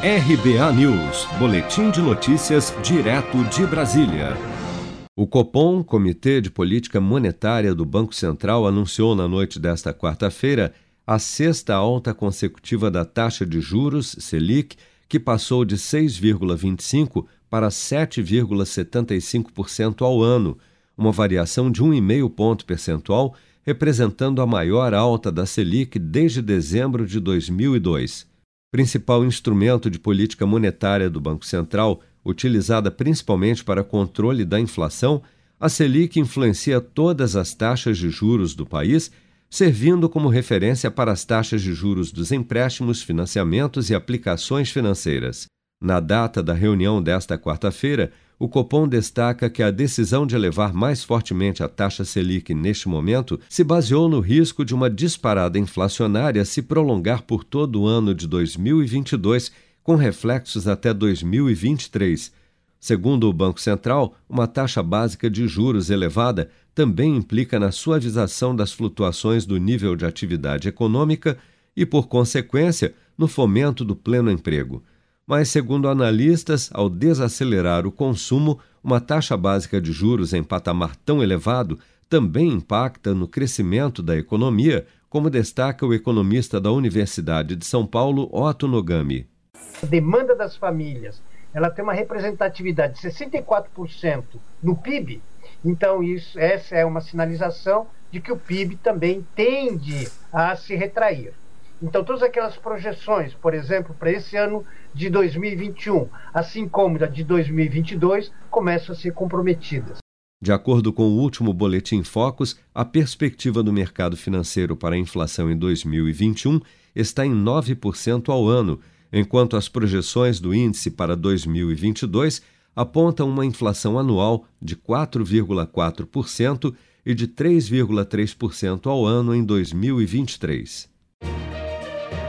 RBA News, Boletim de Notícias, direto de Brasília. O Copom, Comitê de Política Monetária do Banco Central, anunciou na noite desta quarta-feira a sexta alta consecutiva da taxa de juros, Selic, que passou de 6,25% para 7,75% ao ano, uma variação de 1,5 ponto percentual, representando a maior alta da Selic desde dezembro de 2002 principal instrumento de política monetária do Banco Central, utilizada principalmente para controle da inflação, a Selic influencia todas as taxas de juros do país, servindo como referência para as taxas de juros dos empréstimos, financiamentos e aplicações financeiras. Na data da reunião desta quarta-feira, o Copom destaca que a decisão de elevar mais fortemente a taxa Selic neste momento se baseou no risco de uma disparada inflacionária se prolongar por todo o ano de 2022, com reflexos até 2023. Segundo o Banco Central, uma taxa básica de juros elevada também implica na suavização das flutuações do nível de atividade econômica e, por consequência, no fomento do pleno emprego mas, segundo analistas, ao desacelerar o consumo, uma taxa básica de juros em patamar tão elevado também impacta no crescimento da economia, como destaca o economista da Universidade de São Paulo, Otto Nogami. A demanda das famílias ela tem uma representatividade de 64% no PIB, então isso, essa é uma sinalização de que o PIB também tende a se retrair. Então, todas aquelas projeções, por exemplo, para esse ano de 2021, assim como da de 2022, começam a ser comprometidas. De acordo com o último Boletim Focus, a perspectiva do mercado financeiro para a inflação em 2021 está em 9% ao ano, enquanto as projeções do índice para 2022 apontam uma inflação anual de 4,4% e de 3,3% ao ano em 2023